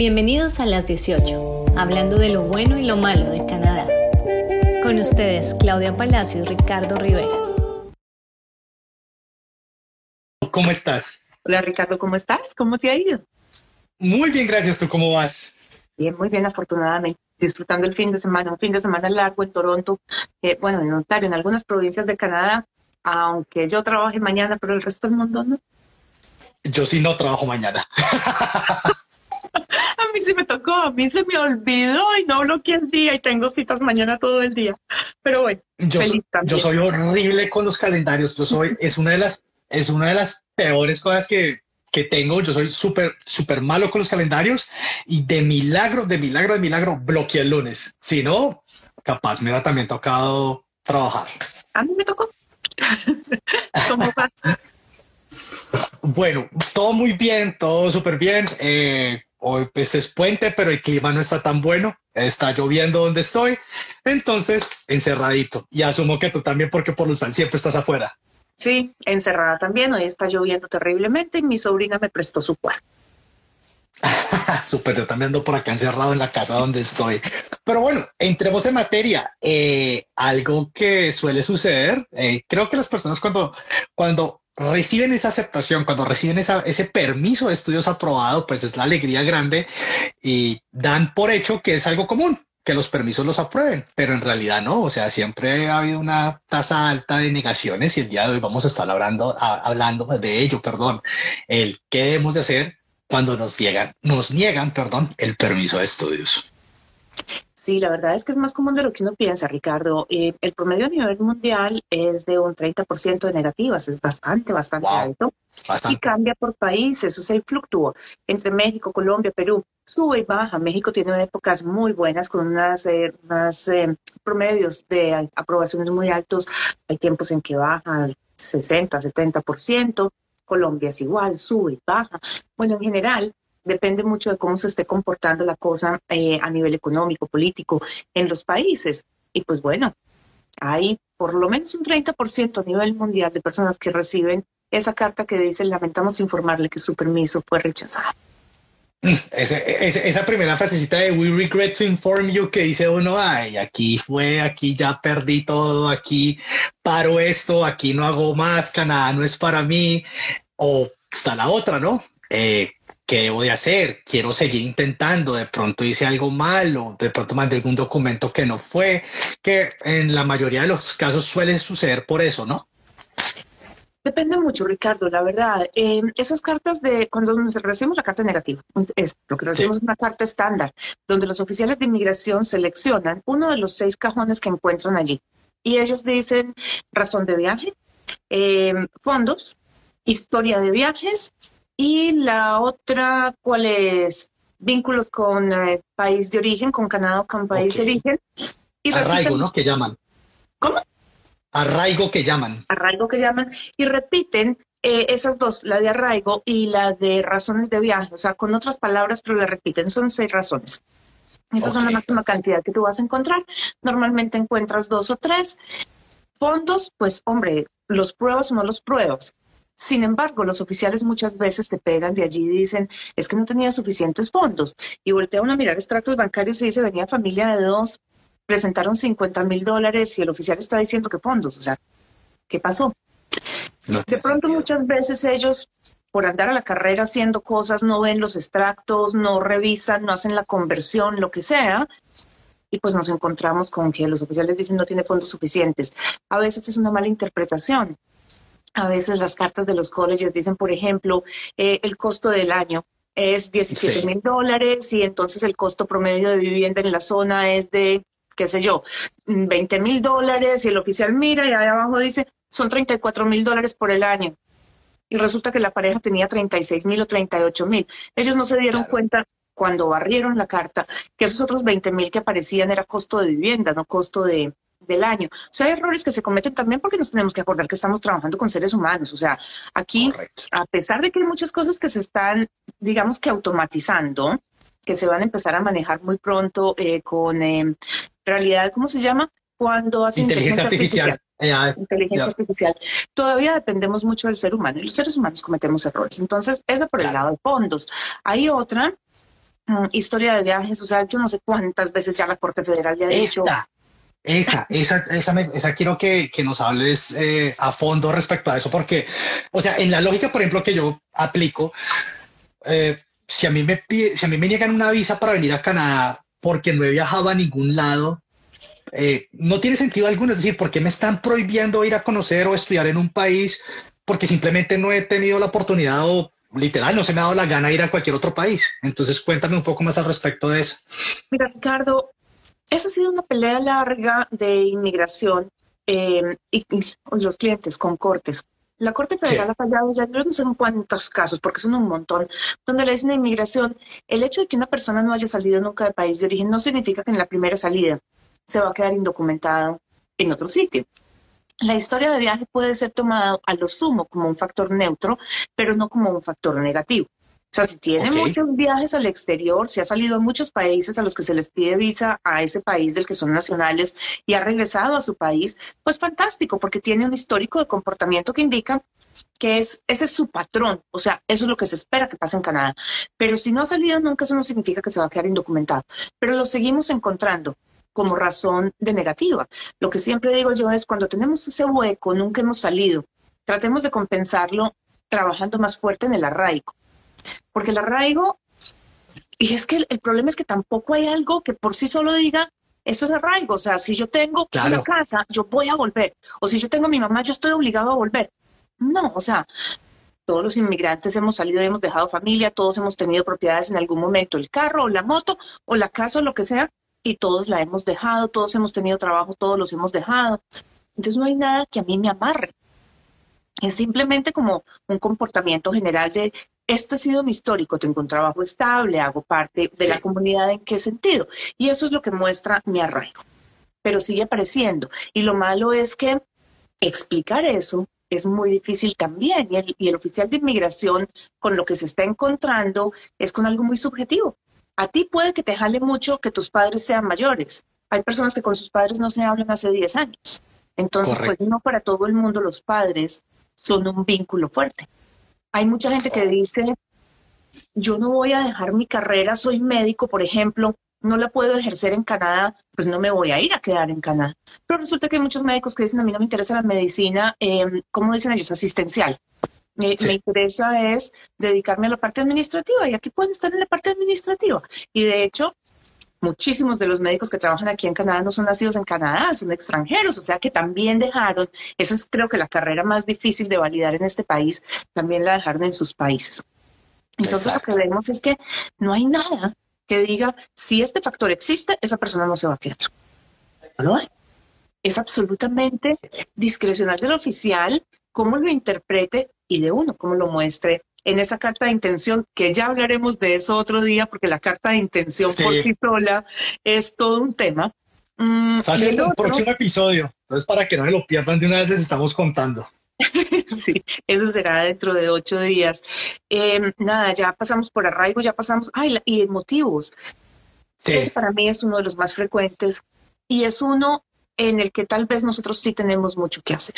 Bienvenidos a las 18, hablando de lo bueno y lo malo de Canadá. Con ustedes, Claudia Palacio y Ricardo Rivera. ¿Cómo estás? Hola Ricardo, ¿cómo estás? ¿Cómo te ha ido? Muy bien, gracias. ¿Tú cómo vas? Bien, muy bien, afortunadamente. Disfrutando el fin de semana, un fin de semana largo en Toronto, eh, bueno, en Ontario, en algunas provincias de Canadá, aunque yo trabaje mañana, pero el resto del mundo no. Yo sí no trabajo mañana. a mí sí me tocó, a mí se me olvidó y no bloqueé el día y tengo citas mañana todo el día. Pero bueno, yo, yo soy horrible con los calendarios. Yo soy, es una de las, es una de las peores cosas que, que tengo. Yo soy súper, súper malo con los calendarios y de milagro, de milagro, de milagro, bloqueé el lunes. Si no, capaz me hubiera también tocado trabajar. A mí me tocó. ¿Cómo pasa? Bueno, todo muy bien, todo súper bien. Eh, hoy pues es puente, pero el clima no está tan bueno. Está lloviendo donde estoy. Entonces, encerradito. Y asumo que tú también, porque por los siempre estás afuera. Sí, encerrada también. Hoy está lloviendo terriblemente y mi sobrina me prestó su cuarto. Súper, yo también ando por acá encerrado en la casa donde estoy. Pero bueno, entremos en materia. Eh, algo que suele suceder, eh, creo que las personas cuando, cuando reciben esa aceptación, cuando reciben ese permiso de estudios aprobado, pues es la alegría grande y dan por hecho que es algo común que los permisos los aprueben, pero en realidad no, o sea, siempre ha habido una tasa alta de negaciones y el día de hoy vamos a estar hablando, hablando de ello, perdón, el qué debemos de hacer cuando nos niegan, nos niegan, perdón, el permiso de estudios. Sí, la verdad es que es más común de lo que uno piensa, Ricardo. Eh, el promedio a nivel mundial es de un 30% de negativas, es bastante, bastante alto. Y cambia por países, o sea, fluctúa entre México, Colombia, Perú, sube y baja. México tiene épocas muy buenas con unas, eh, eh, promedios de aprobaciones muy altos. Hay tiempos en que baja al 60, 70%. Colombia es igual, sube y baja. Bueno, en general, depende mucho de cómo se esté comportando la cosa eh, a nivel económico, político en los países. Y pues bueno, hay por lo menos un 30% a nivel mundial de personas que reciben esa carta que dice lamentamos informarle que su permiso fue rechazado. Mm, esa primera frasecita de We regret to inform you que dice uno, ay, aquí fue, aquí ya perdí todo, aquí paro esto, aquí no hago más, Canadá no es para mí, o está la otra, ¿no? Eh, ¿qué debo de hacer? Quiero seguir intentando, de pronto hice algo malo, de pronto mandé algún documento que no fue, que en la mayoría de los casos suele suceder por eso, ¿no? Depende mucho, Ricardo, la verdad. Eh, esas cartas de cuando recibimos la carta negativa, es lo que recibimos es una carta estándar, donde los oficiales de inmigración seleccionan uno de los seis cajones que encuentran allí. Y ellos dicen razón de viaje, eh, fondos, historia de viajes y la otra, ¿cuál es? Vínculos con eh, país de origen, con Canadá con país de origen. Y Arraigo, ¿no? Que llaman. ¿Cómo? Arraigo que llaman. Arraigo que llaman. Y repiten eh, esas dos, la de arraigo y la de razones de viaje. O sea, con otras palabras, pero la repiten. Son seis razones. Esa son la máxima cantidad que tú vas a encontrar. Normalmente encuentras dos o tres. Fondos, pues hombre, los pruebas o no los pruebas. Sin embargo, los oficiales muchas veces te pegan de allí y dicen, es que no tenía suficientes fondos. Y voltean a mirar extractos bancarios y dice, venía familia de dos, presentaron 50 mil dólares y el oficial está diciendo que fondos. O sea, ¿qué pasó? de pronto muchas veces ellos por andar a la carrera haciendo cosas, no ven los extractos, no revisan, no hacen la conversión, lo que sea, y pues nos encontramos con que los oficiales dicen no tiene fondos suficientes. A veces es una mala interpretación. A veces las cartas de los colleges dicen, por ejemplo, eh, el costo del año es 17 mil dólares y entonces el costo promedio de vivienda en la zona es de, qué sé yo, 20 mil dólares y el oficial mira y ahí abajo dice, son 34 mil dólares por el año. Y resulta que la pareja tenía 36 mil o 38 mil. Ellos no se dieron cuenta cuando barrieron la carta que esos otros 20 mil que aparecían era costo de vivienda, no costo de, del año. O sea, hay errores que se cometen también porque nos tenemos que acordar que estamos trabajando con seres humanos. O sea, aquí, a pesar de que hay muchas cosas que se están, digamos que automatizando, que se van a empezar a manejar muy pronto eh, con eh, realidad, ¿cómo se llama? Cuando hace inteligencia, artificial. inteligencia artificial. Todavía dependemos mucho del ser humano y los seres humanos cometemos errores. Entonces, esa por el lado de fondos. Hay otra mm, historia de viajes, o sea, yo no sé cuántas veces ya la Corte Federal le ha dicho. Esa, esa, esa, esa quiero que, que nos hables eh, a fondo respecto a eso, porque, o sea, en la lógica, por ejemplo, que yo aplico, eh, si a mí me si a mí me niegan una visa para venir a Canadá porque no he viajado a ningún lado, eh, no tiene sentido alguno. Es decir, ¿por qué me están prohibiendo ir a conocer o estudiar en un país porque simplemente no he tenido la oportunidad o literal no se me ha dado la gana ir a cualquier otro país? Entonces, cuéntame un poco más al respecto de eso. Mira, Ricardo, esa ha sido una pelea larga de inmigración eh, y, los clientes con cortes. La Corte Federal ha fallado ya no sé en cuántos casos, porque son un montón, donde le dicen a inmigración, el hecho de que una persona no haya salido nunca del país de origen no significa que en la primera salida se va a quedar indocumentado en otro sitio. La historia de viaje puede ser tomada a lo sumo como un factor neutro, pero no como un factor negativo. O sea, si tiene muchos viajes al exterior, si ha salido a muchos países a los que se les pide visa a ese país del que son nacionales y ha regresado a su país, pues fantástico, porque tiene un histórico de comportamiento que indica que es, ese es su patrón, o sea, eso es lo que se espera que pase en Canadá. Pero si no ha salido nunca, eso no significa que se va a quedar indocumentado. Pero lo seguimos encontrando como razón de negativa. Lo que siempre digo yo es cuando tenemos ese hueco, nunca hemos salido, tratemos de compensarlo trabajando más fuerte en el arraigo. Porque el arraigo, y es que el, problema es que tampoco hay algo que por sí solo diga, esto es arraigo, o sea, si yo tengo una casa, yo voy a volver, o si yo tengo a mi mamá, yo estoy obligado a volver. No, o sea, todos los inmigrantes hemos salido y hemos dejado familia, todos hemos tenido propiedades en algún momento, el carro o la moto o la casa o lo que sea, y todos la hemos dejado, todos hemos tenido trabajo, todos los hemos dejado. Entonces no hay nada que a mí me amarre. Es simplemente como un comportamiento general de este ha sido mi histórico, tengo un trabajo estable, hago parte de la comunidad, ¿en qué sentido? Y eso es lo que muestra mi arraigo. Pero sigue apareciendo. Y lo malo es que explicar eso es muy difícil también. Y el, y el oficial de inmigración con lo que se está encontrando es con algo muy subjetivo. A ti puede que te jale mucho que tus padres sean mayores. Hay personas que con sus padres no se hablan hace 10 años. Entonces, pues no para todo el mundo los padres son un vínculo fuerte. Hay mucha gente que dice, yo no voy a dejar mi carrera, soy médico, por ejemplo, no la puedo ejercer en Canadá, pues no me voy a ir a quedar en Canadá. Pero resulta que hay muchos médicos que dicen, a mí no me interesa la medicina, eh, ¿cómo dicen ellos? Asistencial. Me interesa es dedicarme a la parte administrativa y aquí pueden estar en la parte administrativa. Y de hecho, muchísimos de los médicos que trabajan aquí en Canadá no son nacidos en Canadá, son extranjeros, o sea que también dejaron, esa es creo que la carrera más difícil de validar en este país, también la dejaron en sus países. Entonces lo que vemos es que no hay nada que diga, si este factor existe, esa persona no se va a quedar. No lo hay. Es absolutamente discrecional del oficial cómo lo interprete y de uno, cómo lo muestre en esa carta de intención, que ya hablaremos de eso otro día, porque la carta de intención por sí sola es todo un tema. Mm, el, próximo episodio. Entonces, para que no me lo pierdan de una vez, les estamos contando. sí, eso será dentro de ocho días. Em, nada, ya pasamos por arraigo, ya pasamos, ay, y motivos. Sí. Ese para mí es uno de los más frecuentes y es uno en el que tal vez nosotros sí tenemos mucho que hacer,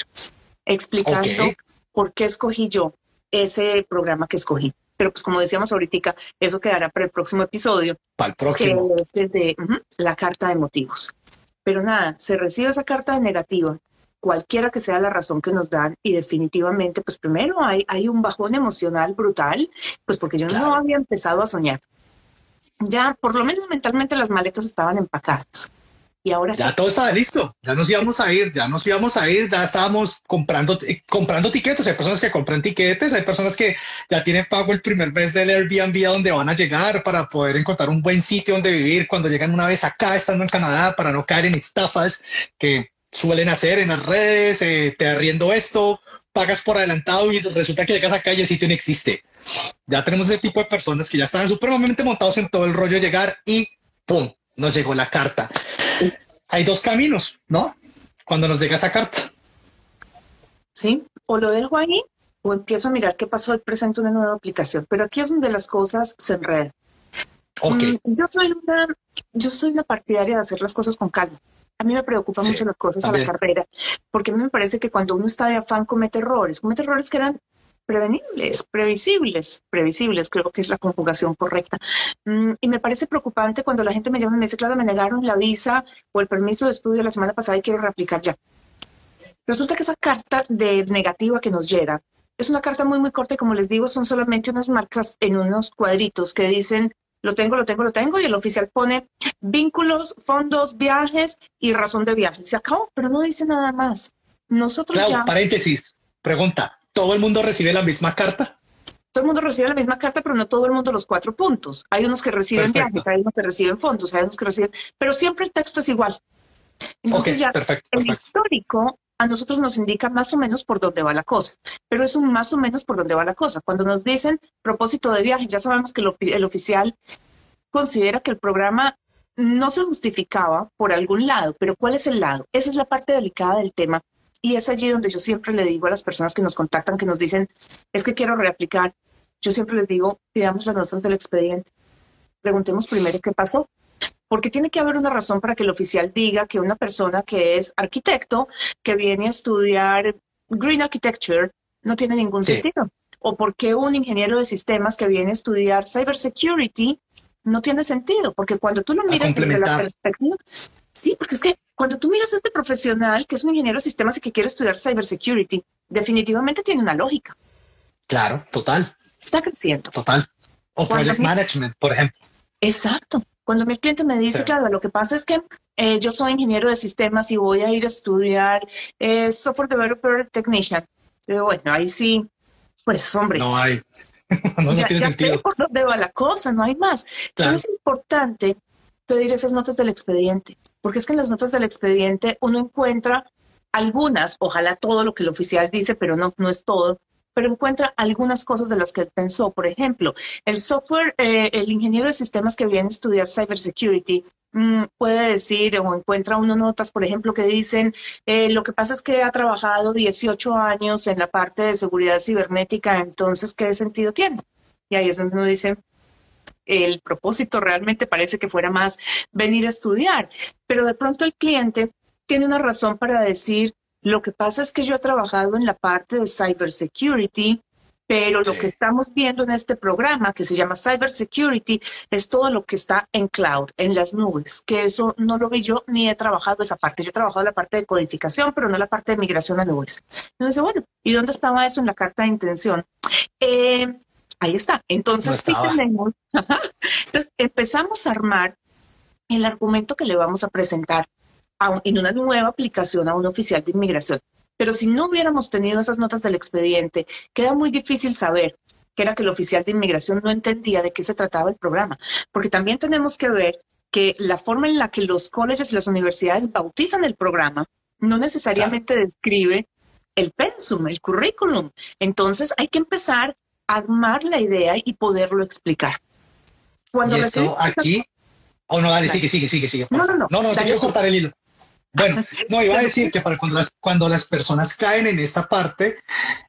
explicando por qué escogí yo ese programa que escogí. Pero pues como decíamos ahorita, eso quedará para el próximo episodio. Para el próximo. Que es de la carta de motivos. Pero nada, se recibe esa carta de negativa, cualquiera que sea la razón que nos dan, y definitivamente, pues primero hay, hay un bajón emocional brutal, pues porque yo no había empezado a soñar. Ya, por lo menos mentalmente las maletas estaban empacadas. Y ahora ya todo estaba listo, ya nos íbamos a ir, ya nos íbamos a ir, ya estábamos comprando, eh, comprando tiquetes. Hay personas que compran tiquetes, hay personas que ya tienen pago el primer mes del Airbnb a donde van a llegar para poder encontrar un buen sitio donde vivir cuando llegan una vez acá, estando en Canadá, para no caer en estafas que suelen hacer en las redes, eh, te arriendo esto, pagas por adelantado y resulta que llegas acá y el sitio no existe. Ya tenemos ese tipo de personas que ya están supremamente montados en todo el rollo de llegar y ¡pum! Nos llegó la carta. Hay dos caminos, ¿no? Cuando nos llega esa carta. Sí, o lo dejo ahí o empiezo a mirar qué pasó y presento una nueva aplicación. Pero aquí es donde las cosas se enredan. Okay. Mm, yo soy una, yo soy una partidaria de hacer las cosas con calma. A mí me preocupan mucho las cosas a la carrera, porque a mí me parece que cuando uno está de afán comete errores, comete errores que eran prevenibles, previsibles, previsibles, creo que es la conjugación correcta. Mm, y me parece preocupante cuando la gente me llama y me dice, claro, me negaron la visa o el permiso de estudio la semana pasada y quiero reaplicar ya. Resulta que esa carta de negativa que nos llega es una carta muy, muy corta y como les digo, son solamente unas marcas en unos cuadritos que dicen, lo tengo, lo tengo, lo tengo, y el oficial pone vínculos, fondos, viajes y razón de viaje. Se acabó, pero no dice nada más. Nosotros ya... Paréntesis, pregunta, ¿todo el mundo recibe la misma carta? Todo el mundo recibe la misma carta, pero no todo el mundo los cuatro puntos. Hay unos que reciben viajes, hay unos que reciben fondos, hay unos que reciben... Pero siempre el texto es igual. Entonces ya el histórico a nosotros nos indica más o menos por dónde va la cosa, pero es un más o menos por dónde va la cosa. Cuando nos dicen propósito de viaje, ya sabemos que el oficial considera que el programa no se justificaba por algún lado, pero ¿cuál es el lado? Esa es la parte delicada del tema y es allí donde yo siempre le digo a las personas que nos contactan, que nos dicen, es que quiero reaplicar, yo siempre les digo, pidamos las notas del expediente, preguntemos primero qué pasó, porque tiene que haber una razón para que el oficial diga que una persona que es arquitecto, que viene a estudiar Green Architecture, no tiene ningún sentido. O porque un ingeniero de sistemas que viene a estudiar Cybersecurity no tiene sentido, porque cuando tú lo miras desde la perspectiva, sí, porque es que cuando tú miras a este profesional que es un ingeniero de sistemas y que quiere estudiar Cybersecurity, definitivamente tiene una lógica. Claro, total. Está creciendo. Total. O Project Management, por ejemplo. Exacto. Cuando mi cliente me dice, claro, lo que pasa es que eh, yo soy ingeniero de sistemas y voy a ir a estudiar eh, Software Developer Technician. bueno, ahí sí, pues hombre. No hay. no, ya, tiene sentido. por dónde va la cosa, no hay más. Pero es importante pedir esas notas del expediente, porque es que en las notas del expediente uno encuentra algunas, ojalá todo lo que el oficial dice, pero no, no es todo, pero encuentra algunas cosas de las que pensó. Por ejemplo, el software, eh, el ingeniero de sistemas que viene a estudiar cybersecurity mm, puede decir o encuentra unas notas, por ejemplo, que dicen, eh, lo que pasa es que ha trabajado 18 años en la parte de seguridad cibernética, entonces, ¿qué sentido tiene? Y ahí es donde uno dice, el propósito realmente parece que fuera más venir a estudiar, pero de pronto el cliente tiene una razón para decir, lo que pasa es que yo he trabajado en la parte de cybersecurity, pero lo que estamos viendo en este programa que se llama Cybersecurity es todo lo que está en cloud, en las nubes, que eso no lo vi yo ni he trabajado esa parte. Yo he trabajado la parte de codificación, pero no la parte de migración a nubes. Entonces, bueno, ¿y dónde estaba eso en la carta de intención? Eh, ahí está. Entonces, tenemos, entonces, empezamos a armar el argumento que le vamos a presentar en una nueva aplicación a un oficial de inmigración. Pero si no hubiéramos tenido esas notas del expediente, queda muy difícil saber que era que el oficial de inmigración no entendía de qué se trataba el programa, porque también tenemos que ver que la forma en la que los colegios y las universidades bautizan el programa no necesariamente describe el pensum, el currículum. Entonces hay que empezar armar la idea y poderlo explicar. Cuando ¿Y esto aquí, o no, dale, sigue, sigue, sigue, sigue. No, no, no. No, no, te quiero cortar el hilo. Bueno, no, iba a decir que para cuando las, cuando las personas caen en esta parte,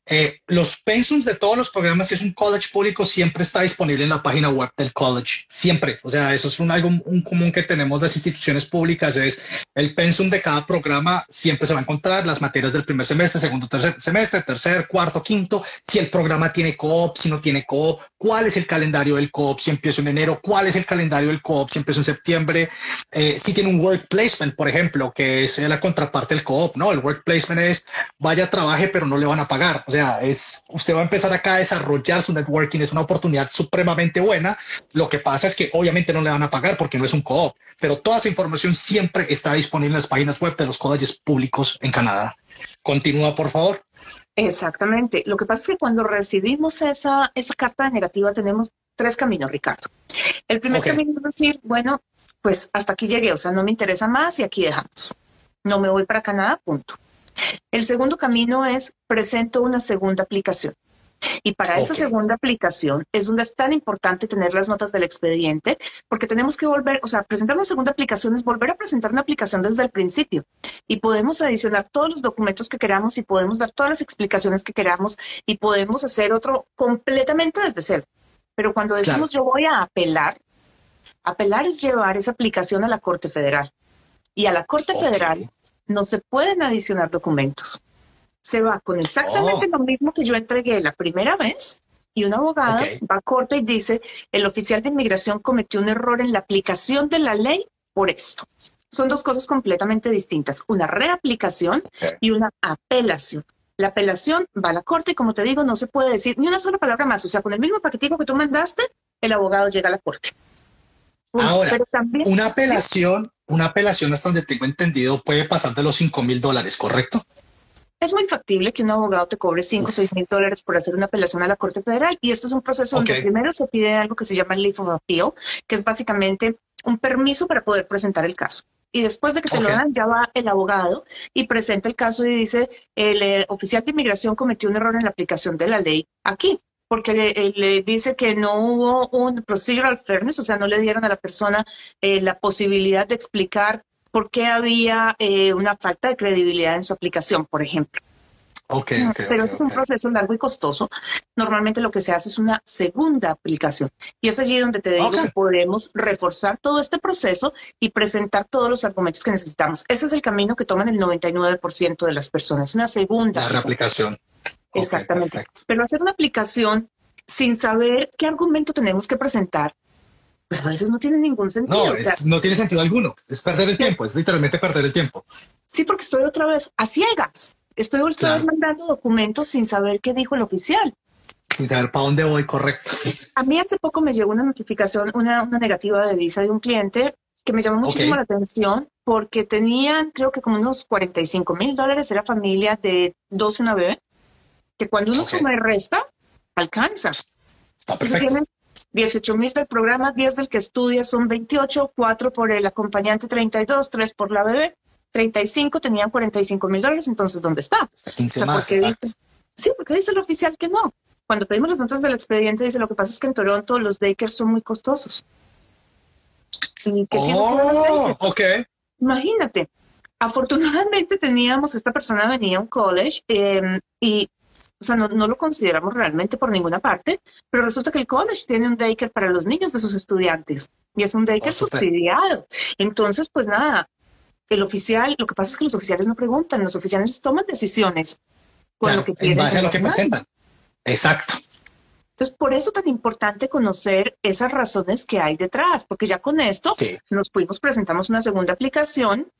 eh, los pensums de todos los programas, si es un college público, siempre está disponible en la página web del college, siempre. O sea, eso es un, algo un común que tenemos las instituciones públicas, es el pensum de cada programa, siempre se va a encontrar las materias del primer semestre, segundo tercer semestre, tercer, cuarto, quinto, si el programa tiene coop, si no tiene coop, cuál es el calendario del coop, si empieza en enero, cuál es el calendario del coop, si empieza en septiembre, eh, si tiene un work placement, por ejemplo, que es la contraparte del coop, ¿no? El work placement es vaya, trabaje, pero no le van a pagar. O sea, es, usted va a empezar acá a desarrollar su networking, es una oportunidad supremamente buena. Lo que pasa es que obviamente no le van a pagar porque no es un co-op, pero toda esa información siempre está disponible en las páginas web de los colleges públicos en Canadá. Continúa, por favor. Exactamente. Lo que pasa es que cuando recibimos esa, esa carta negativa tenemos tres caminos, Ricardo. El primer camino es decir, bueno, pues hasta aquí llegué, o sea, no me interesa más y aquí dejamos. No me voy para Canadá, punto. El segundo camino es presento una segunda aplicación. Y para esa segunda aplicación es donde es tan importante tener las notas del expediente, porque tenemos que volver, o sea, presentar una segunda aplicación es volver a presentar una aplicación desde el principio. Y podemos adicionar todos los documentos que queramos y podemos dar todas las explicaciones que queramos y podemos hacer otro completamente desde cero. Pero cuando decimos yo voy a apelar, apelar es llevar esa aplicación a la Corte Federal. Y a la Corte Federal no se pueden adicionar documentos. se va con exactamente Oh. lo mismo que yo entregué la primera vez y una abogada va a corte y dice, el oficial de inmigración cometió un error en la aplicación de la ley por esto. Son dos cosas completamente distintas, una reaplicación y una apelación. La apelación va a la corte y como te digo, no se puede decir ni una sola palabra más. O sea, con el mismo paquetico que tú mandaste, el abogado llega a la corte. Ahora, Pero también Una apelación, una apelación hasta donde tengo entendido puede pasar de los 5 mil dólares, ¿correcto? es muy factible que un abogado te cobre 5 o 6 mil dólares por hacer una apelación a la Corte Federal. Y esto es un proceso donde primero se pide algo que se llama Leave of Appeal, que es básicamente un permiso para poder presentar el caso. Y después de que te lo dan, ya va el abogado y presenta el caso y dice, el eh, oficial de inmigración cometió un error en la aplicación de la ley aquí, porque le, eh, le dice que no hubo un procedural fairness, o sea, no le dieron a la persona eh, la posibilidad de explicar por qué había eh, una falta de credibilidad en su aplicación, por ejemplo. Ok, ok. Pero ok, ese es un proceso largo y costoso. Normalmente lo que se hace es una segunda aplicación. Y es allí donde te digo que podemos reforzar todo este proceso y presentar todos los argumentos que necesitamos. Ese es el camino que toman el 99% de las personas. Una segunda. La aplicación. reaplicación. Exactamente. Pero hacer una aplicación sin saber qué argumento tenemos que presentar, pues a veces no tiene ningún sentido. No, es- no tiene sentido alguno. Es perder el tiempo, es literalmente perder el tiempo. sí, porque estoy otra vez a ciegas. Estoy otra Claro. vez mandando documentos sin saber qué dijo el oficial. Sin saber para dónde voy, correcto. A mí hace poco me llegó una notificación, una, una negativa de visa de un cliente que me llamó muchísimo la atención porque tenían, creo que como unos 45 mil dólares, era familia de dos y una bebé, que cuando uno Ok. suma y resta, alcanza. Está perfecto. tienes 18 mil del programa, 10 del que estudia, son 28, 4 por el acompañante 32, 3 por la bebé, 35, tenían 45 mil dólares, entonces ¿dónde está? 15 O sea, más, porque exacto. dice- sí, porque dice el oficial que no. Cuando pedimos las notas del expediente, dice lo que pasa es que en Toronto los daycares son muy costosos. ¿Y qué tiene que ver el Oh, ok. Imagínate. Afortunadamente teníamos, esta persona venía a un college eh, y, o sea, no, no lo consideramos realmente por ninguna parte, pero resulta que el college tiene un daycare para los niños de sus estudiantes y es un daycare Oh, subsidiado. Entonces, pues nada, el oficial, lo que pasa es que los oficiales no preguntan, los oficiales toman decisiones con Claro, lo que en quieren. base a lo que presentan. Exacto. Entonces, por eso tan importante conocer esas razones que hay detrás, porque ya con esto Sí. nos fuimos, presentamos una segunda aplicación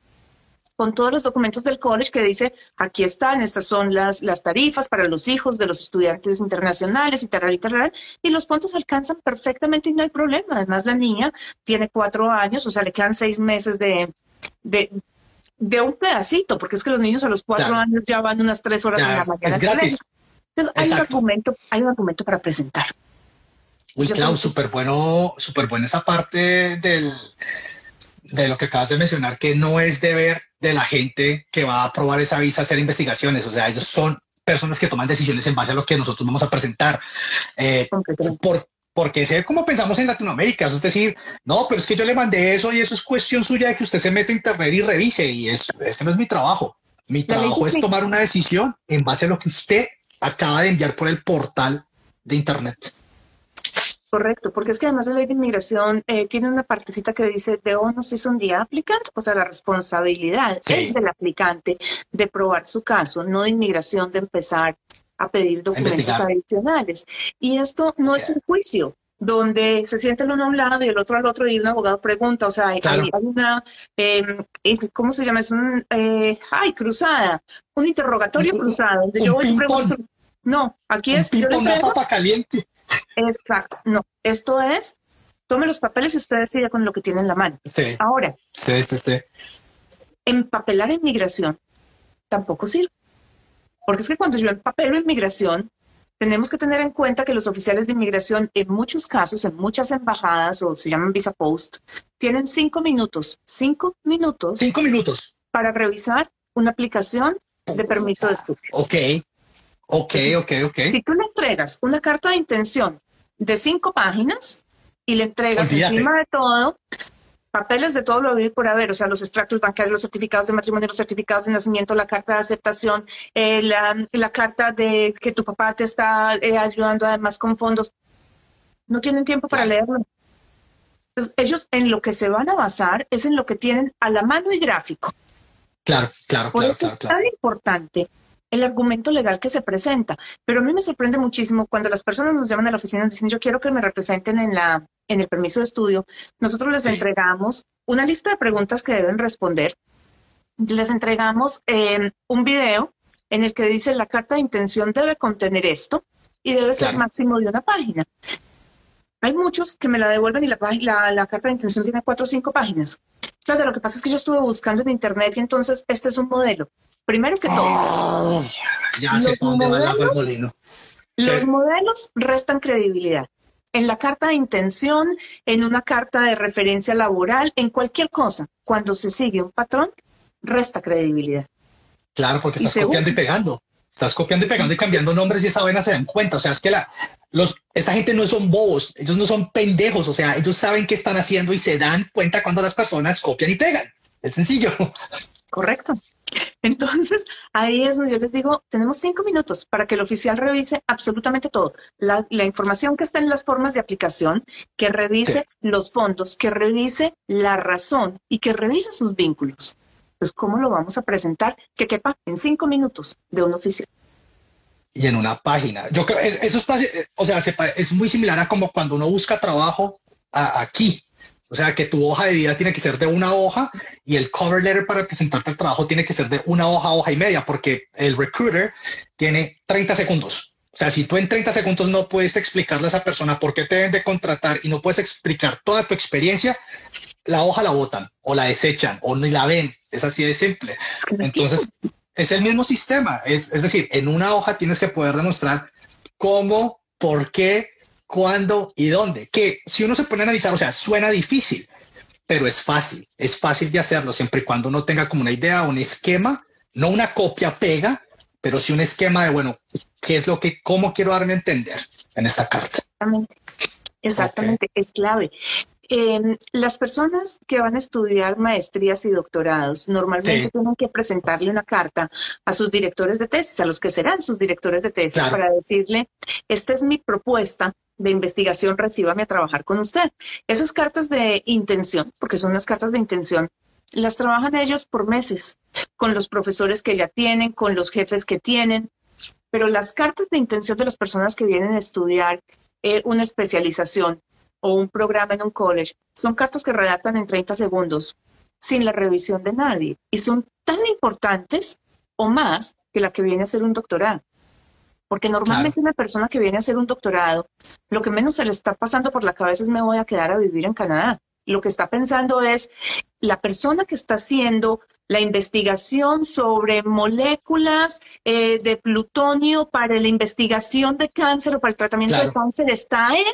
con todos los documentos del college que dice, aquí están, estas son las, las tarifas para los hijos de los estudiantes internacionales y tal, y tal, y los puntos alcanzan perfectamente y no hay problema. Además, la niña tiene cuatro años, o sea, le quedan seis meses de, de, de un pedacito, porque es que los niños a los cuatro Claro. años ya van unas tres horas en la mañana. es gratis. Entonces, hay un, argumento, hay un argumento para presentar. Uy, Clau, súper bueno, súper buena esa parte del, de lo que acabas de mencionar, que no es deber de la gente que va a aprobar esa visa hacer investigaciones. O sea, ellos son personas que toman decisiones en base a lo que nosotros vamos a presentar. Eh, por, porque sé como pensamos en Latinoamérica, es decir, no, pero es que yo le mandé eso y eso es cuestión suya de que usted se mete a internet y revise y es, este no es mi trabajo. Mi trabajo es tomar una decisión en base a lo que usted acaba de enviar por el portal de internet. Correcto, porque es que además la ley de inmigración eh, tiene una partecita que dice the onus is on the applicant, o sea, la responsabilidad Sí. es del aplicante de probar su caso, no de inmigración de empezar a pedir documentos adicionales. Y esto no es un juicio donde se siente el uno a un lado y el otro al otro y un abogado pregunta, o sea, hay, Claro. hay- una, eh, eh, ¿cómo se llama? Es un, eh, ay, cruzada, un interrogatorio Un- cruzado, donde un yo voy y pregunto. No, aquí Un es, yo le papa caliente. Exacto, no, esto es, tome los papeles y usted decide con lo que tiene en la mano. Sí, Ahora, sí, sí, sí. empapelar inmigración tampoco sirve. Porque es que cuando yo empapelo inmigración, tenemos que tener en cuenta que los oficiales de inmigración, en muchos casos, en muchas embajadas o se llaman visa post, tienen cinco minutos, cinco minutos Cinco minutos. para revisar una aplicación de permiso de estudio. Ok, ok, ok, ok. Si tú le entregas una carta de intención de cinco páginas y le entregas Olvídate. encima de todo papeles de todo lo habido por haber, o sea, los extractos bancarios, los certificados de matrimonio, los certificados de nacimiento, la carta de aceptación, eh, la, la carta de que tu papá te está eh, ayudando además con fondos, no tienen tiempo para leerlo. Entonces, ellos en lo que se van a basar es en lo que tienen a la mano y gráfico. Claro, claro, Por claro, eso claro, es claro. tan importante el argumento legal que se presenta. Pero a mí me sorprende muchísimo cuando las personas nos llaman a la oficina y nos dicen, yo quiero que me representen en, la, en el permiso de estudio. Nosotros les entregamos una lista de preguntas que deben responder. Les entregamos eh, un video en el que dice la carta de intención debe contener esto y debe ser máximo de una página. Hay muchos que me la devuelven y la, la, la, carta de intención tiene cuatro o cinco páginas. Claro, lo que pasa es que yo estuve buscando en internet y entonces este es un modelo. Primero que todo, oh, ya sé dónde va el molino. Los modelos restan credibilidad. En la carta de intención, en una carta de referencia laboral, en cualquier cosa, cuando se sigue un patrón, resta credibilidad. Claro, porque estás copiando y pegando. Estás copiando y pegando y cambiando nombres y esa vaina se dan cuenta. O sea, es que la, los, esta gente no son bobos, ellos no son pendejos. O sea, ellos saben qué están haciendo y se dan cuenta cuando las personas copian y pegan. Es sencillo. Correcto. Entonces, ahí es donde yo les digo, tenemos cinco minutos para que el oficial revise absolutamente todo. La, información que está en las formas de aplicación, que revise los fondos, que revise la razón y que revise sus vínculos. Pues, ¿cómo lo vamos a presentar? Que quepa en cinco minutos de un oficial. Y en una página. Yo creo, eso es, o sea, es muy similar a como cuando uno busca trabajo aquí. O sea, que tu hoja de vida tiene que ser de una hoja y el cover letter para presentarte al trabajo tiene que ser de una hoja, hoja y media, porque el recruiter tiene 30 segundos. O sea, si tú en 30 segundos no puedes explicarle a esa persona por qué te deben de contratar y no puedes explicar toda tu experiencia, la hoja la botan o la desechan o ni la ven. Es así de simple. Entonces, es el mismo sistema. Es, es decir, en una hoja tienes que poder demostrar cómo, por qué, cuándo y dónde. Que si uno se pone a analizar, o sea, suena difícil, pero es fácil. Es fácil de hacerlo siempre y cuando uno tenga como una idea, un esquema, no una copia pega, pero sí un esquema de, bueno, qué es lo que, cómo quiero darme a entender en esta carta. Exactamente. Exactamente, es clave. Em, las personas que van a estudiar maestrías y doctorados normalmente tienen que presentarle una carta a sus directores de tesis, a los que serán sus directores de tesis, para decirle, esta es mi propuesta de investigación, recíbame a trabajar con usted. Esas cartas de intención, porque son unas cartas de intención, las trabajan ellos por meses, con los profesores que ya tienen, con los jefes que tienen, pero las cartas de intención de las personas que vienen a estudiar eh, una especialización o un programa en un college son cartas que redactan en 30 segundos sin la revisión de nadie y son tan importantes o más que la que viene a hacer un doctorado. Porque normalmente una persona que viene a hacer un doctorado, lo que menos se le está pasando por la cabeza es me voy a quedar a vivir en Canadá. Lo que está pensando es la persona que está haciendo la investigación sobre moléculas eh, de plutonio para la investigación de cáncer o para el tratamiento de cáncer está en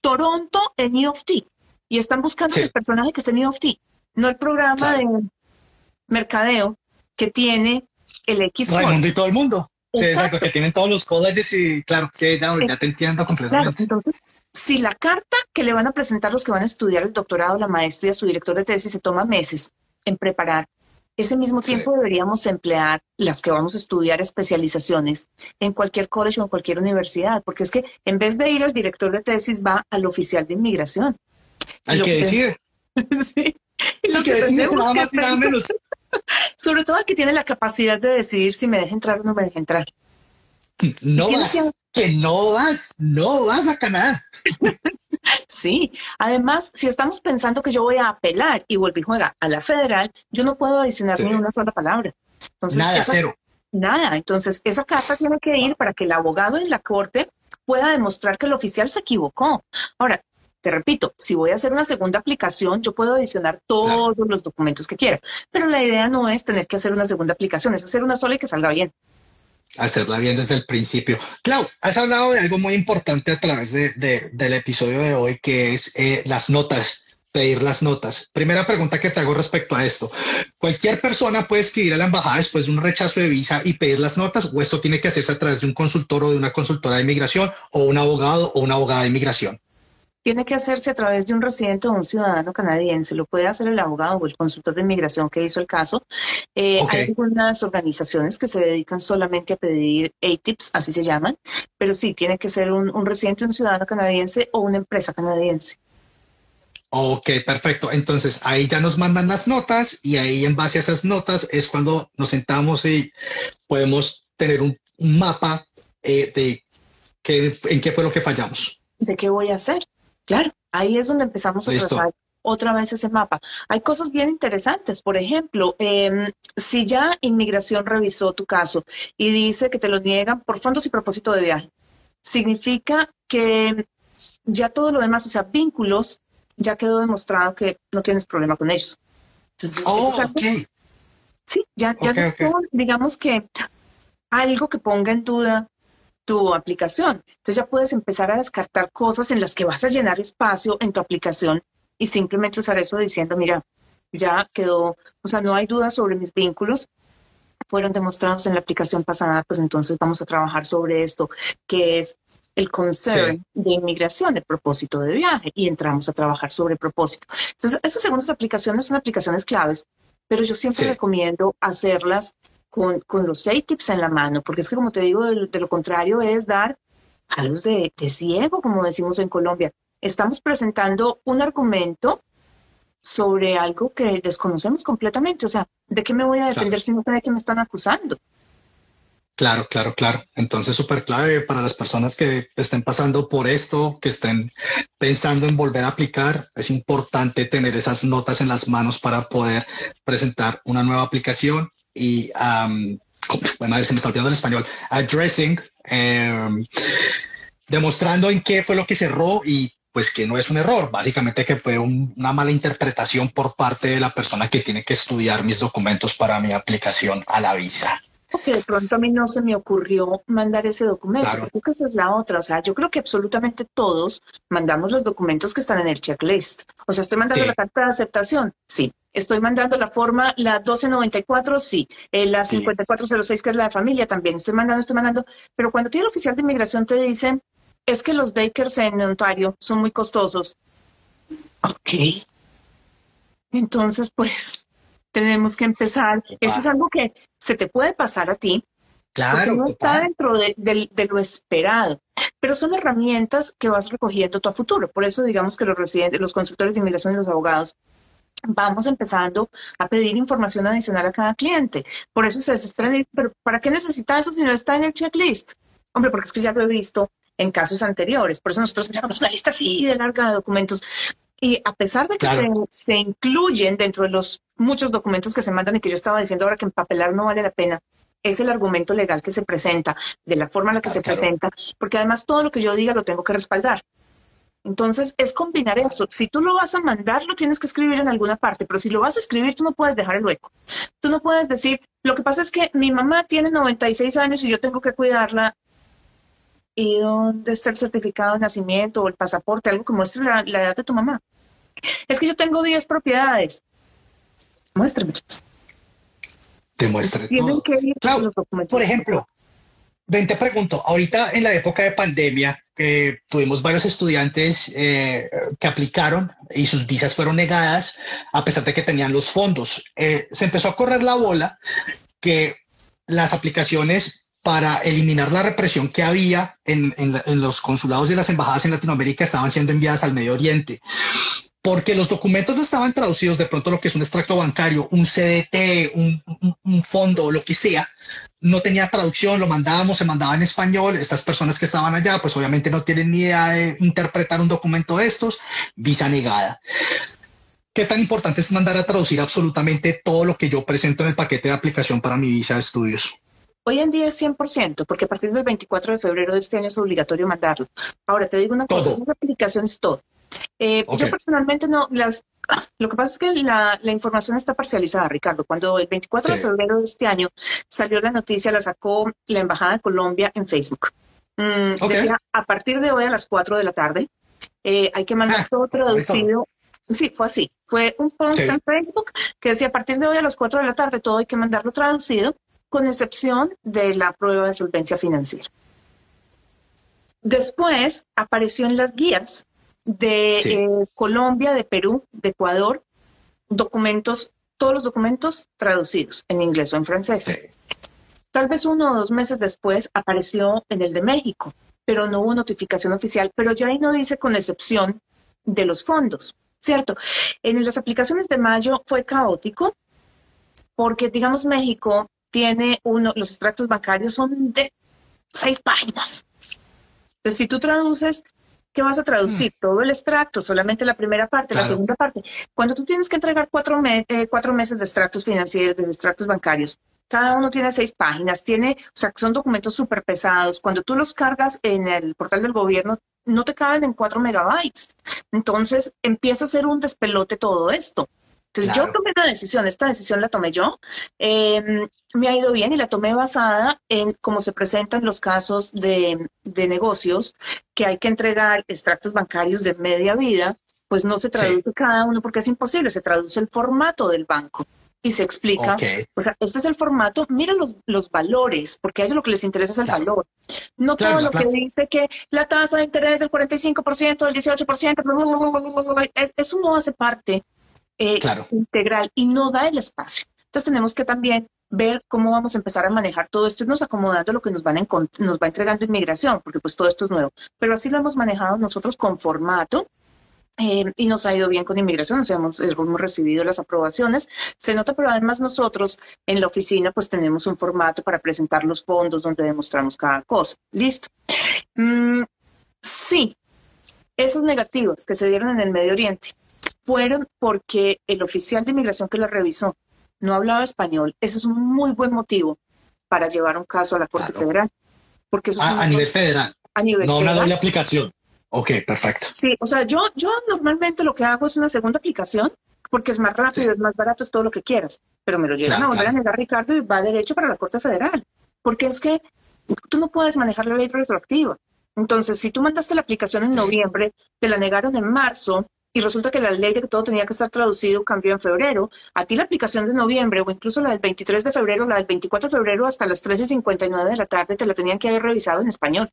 Toronto en U of T. Y están buscando ese personaje que está en U of T, no el programa de mercadeo que tiene el X. y todo el mundo. Exacto. que tienen todos los colleges y claro, que ya, ya, te entiendo completamente. entonces, si la carta que le van a presentar los que van a estudiar el doctorado, la maestría, su director de tesis, se toma meses en preparar, ese mismo tiempo deberíamos emplear las que vamos a estudiar especializaciones en cualquier college o en cualquier universidad, porque es que en vez de ir al director de tesis, va al oficial de inmigración. Hay que, decir. sí. Hay que, decir nada más y nada menos. Sobre todo el que tiene la capacidad de decidir si me deja entrar o no me deja entrar. No vas, que... no vas, no vas a Canadá. Sí, además, si estamos pensando que yo voy a apelar y vuelvo y juega a la federal, yo no puedo adicionar ni una sola palabra. Entonces, nada, cero. Nada, entonces esa carta tiene que ir para que el abogado en la corte pueda demostrar que el oficial se equivocó. Ahora, te repito, si voy a hacer una segunda aplicación, yo puedo adicionar todos los documentos que quiera, pero la idea no es tener que hacer una segunda aplicación, es hacer una sola y que salga bien. Hacerla bien desde el principio. Clau, has hablado de algo muy importante a través de, del episodio de hoy, que es eh, las notas pedir las notas. Primera pregunta que te hago respecto a esto. ¿Cualquier persona puede escribir a la embajada después de un rechazo de visa y pedir las notas o esto tiene que hacerse a través de un consultor o de una consultora de inmigración o un abogado o una abogada de inmigración? Tiene que hacerse a través de un residente o un ciudadano canadiense. Lo puede hacer el abogado o el consultor de inmigración que hizo el caso. Eh, hay algunas organizaciones que se dedican solamente a pedir ATIPs, así se llaman, pero sí, tiene que ser un, residente, un ciudadano canadiense o una empresa canadiense. Ok, perfecto. Entonces ahí ya nos mandan las notas y ahí en base a esas notas es cuando nos sentamos y podemos tener un, mapa eh, de qué, en qué fue lo que fallamos. ¿De qué voy a hacer? Claro, ahí es donde empezamos a trazar otra vez ese mapa. Hay cosas bien interesantes. Por ejemplo, em, si ya inmigración revisó tu caso y dice que te lo niegan por fondos y propósito de viaje, significa que ya todo lo demás, o sea, vínculos, ya quedó demostrado que no tienes problema con ellos. oh, Sí, ya, ya digamos que algo que ponga en duda tu aplicación. Entonces ya puedes empezar a descartar cosas en las que vas a llenar espacio en tu aplicación y simplemente usar eso diciendo, mira, ya quedó, o sea, no hay duda sobre mis vínculos, fueron demostrados en la aplicación pasada, pues entonces vamos a trabajar sobre esto, que es el concern de inmigración, el propósito de viaje, y entramos a trabajar sobre propósito. Entonces, esas segundas aplicaciones son aplicaciones claves, pero yo siempre recomiendo hacerlas con, con, los seis tips en la mano, porque es que, como te digo, de, lo contrario es dar a los de, de ciego, como decimos en Colombia. Estamos presentando un argumento sobre algo que desconocemos completamente. O sea, ¿de qué me voy a defender si no sé de qué me están acusando? Claro, claro, claro. Entonces, súper clave para las personas que estén pasando por esto, que estén pensando en volver a aplicar. Es importante tener esas notas en las manos para poder presentar una nueva aplicación y, bueno, a ver si me está olvidando el español, addressing, em, demostrando en qué fue lo que cerró y pues que no es un error, básicamente que fue una mala interpretación por parte de la persona que tiene que estudiar mis documentos para mi aplicación a la visa que de pronto a mí no se me ocurrió mandar ese documento. Creo que esa es la otra. O sea, yo creo que absolutamente todos mandamos los documentos que están en el checklist. O sea, estoy mandando la carta de aceptación. Sí. Estoy mandando la forma, la 1294, sí. Eh, la 5406, que es la de familia, también. Estoy mandando, estoy mandando. Pero cuando tiene el oficial de inmigración te dice, es que los bakers en Ontario son muy costosos. Ok. Entonces, pues, tenemos que empezar. Eso es algo que se te puede pasar a ti. Claro. No está dentro de, lo esperado. Pero son herramientas que vas recogiendo tú a futuro. Por eso, digamos que los residentes, los consultores de inmigración y los abogados vamos empezando a pedir información adicional a cada cliente. Por eso se desesperan y dicen, pero ¿para qué necesita eso si no está en el checklist? Hombre, porque es que ya lo he visto en casos anteriores. Por eso nosotros tenemos una lista así de larga de documentos. Y a pesar de que se, se, incluyen dentro de los muchos documentos que se mandan y que yo estaba diciendo ahora que empapelar no vale la pena, es el argumento legal que se presenta, de la forma en la que se presenta, porque además todo lo que yo diga lo tengo que respaldar. Entonces, es combinar eso. Si tú lo vas a mandar, lo tienes que escribir en alguna parte, pero si lo vas a escribir, tú no puedes dejar el hueco. Tú no puedes decir, lo que pasa es que mi mamá tiene 96 años y yo tengo que cuidarla. ¿Y dónde está el certificado de nacimiento o el pasaporte? Algo que muestre la, la edad de tu mamá. Es que yo tengo 10 propiedades. Muéstrame. Te muestre todo. por ejemplo, ven, te pregunto, ahorita en la época de pandemia, eh, tuvimos varios estudiantes eh, que aplicaron y sus visas fueron negadas a pesar de que tenían los fondos. Eh, se empezó a correr la bola que las aplicaciones para eliminar la represión que había en, en los consulados y las embajadas en Latinoamérica estaban siendo enviadas al Medio Oriente porque los documentos no estaban traducidos de pronto lo que es un extracto bancario, un CDT, un, fondo, lo que sea, no tenía traducción, lo mandábamos, se mandaba en español, estas personas que estaban allá, pues obviamente no tienen ni idea de interpretar un documento de estos, visa negada. ¿Qué tan importante es mandar a traducir absolutamente todo lo que yo presento en el paquete de aplicación para mi visa de estudios? Hoy en día es 100%, porque a partir del 24 de febrero de este año es obligatorio mandarlo. Ahora te digo una cosa, la aplicación es todo. Eh, yo personalmente no, las, lo que pasa es que la, información está parcializada, Ricardo. Cuando el 24 de febrero de este año salió la noticia, la sacó la Embajada de Colombia en Facebook. Mm, decía, a partir de hoy a las 4 de la tarde, eh, hay que mandar ah, todo traducido. Sí, fue así. Fue un post en Facebook que decía, a partir de hoy a las 4 de la tarde, todo hay que mandarlo traducido, con excepción de la prueba de solvencia financiera. Después apareció en las guías de eh, Colombia, de Perú, de Ecuador, documentos, todos los documentos traducidos en inglés o en francés. Tal vez uno o dos meses después apareció en el de México, pero no hubo notificación oficial, pero ya ahí no dice con excepción de los fondos. ¿cierto? En las aplicaciones de mayo fue caótico porque, digamos, México tiene uno, los extractos bancarios son de seis páginas. Entonces, si tú traduces, ¿qué vas a traducir? Mm. Todo el extracto, solamente la primera parte, la segunda parte. Cuando tú tienes que entregar cuatro, eh, cuatro meses de extractos financieros, de extractos bancarios, cada uno tiene seis páginas, tiene, o sea, son documentos súper pesados. Cuando tú los cargas en el portal del gobierno, no te caben en cuatro megabytes. Entonces empieza a ser un despelote todo esto. Entonces yo tomé la decisión, esta decisión la tomé yo, em, me ha ido bien y la tomé basada en cómo se presentan los casos de, de negocios que hay que entregar extractos bancarios de media vida, pues no se traduce cada uno porque es imposible, se traduce el formato del banco y se explica, o sea, este es el formato, mira los, los valores, porque a ellos lo que les interesa es el valor. No todo lo que dice que la tasa de interés del 45%, del 18%, eso no hace parte eh, integral y no da el espacio. Entonces tenemos que también ver cómo vamos a empezar a manejar todo esto y nos acomodando lo que nos, van nos va entregando inmigración, porque pues todo esto es nuevo. Pero así lo hemos manejado nosotros con formato eh, y nos ha ido bien con inmigración, o sea, hemos, hemos, recibido las aprobaciones. Se nota, pero además nosotros en la oficina pues tenemos un formato para presentar los fondos donde demostramos cada cosa. Listo. Mm, sí, esos negativos que se dieron en el Medio Oriente fueron porque el oficial de inmigración que la revisó no hablaba español. Ese es un muy buen motivo para llevar un caso a la Corte Federal. Porque eso ah, a, nivel federal. A nivel no federal. una doble aplicación. Ok, perfecto. Sí, o sea, yo, yo normalmente lo que hago es una segunda aplicación porque es más rápido, es más barato, es todo lo que quieras. Pero me lo llegan a volver a negar Ricardo y va derecho para la Corte Federal. Porque es que tú no puedes manejar la ley retroactiva. Entonces, si tú mandaste la aplicación en noviembre, te la negaron en marzo y resulta que la ley de que todo tenía que estar traducido cambió en febrero, a ti la aplicación de noviembre o incluso la del 23 de febrero, la del 24 de febrero hasta las 13.59 de la tarde te la tenían que haber revisado en español.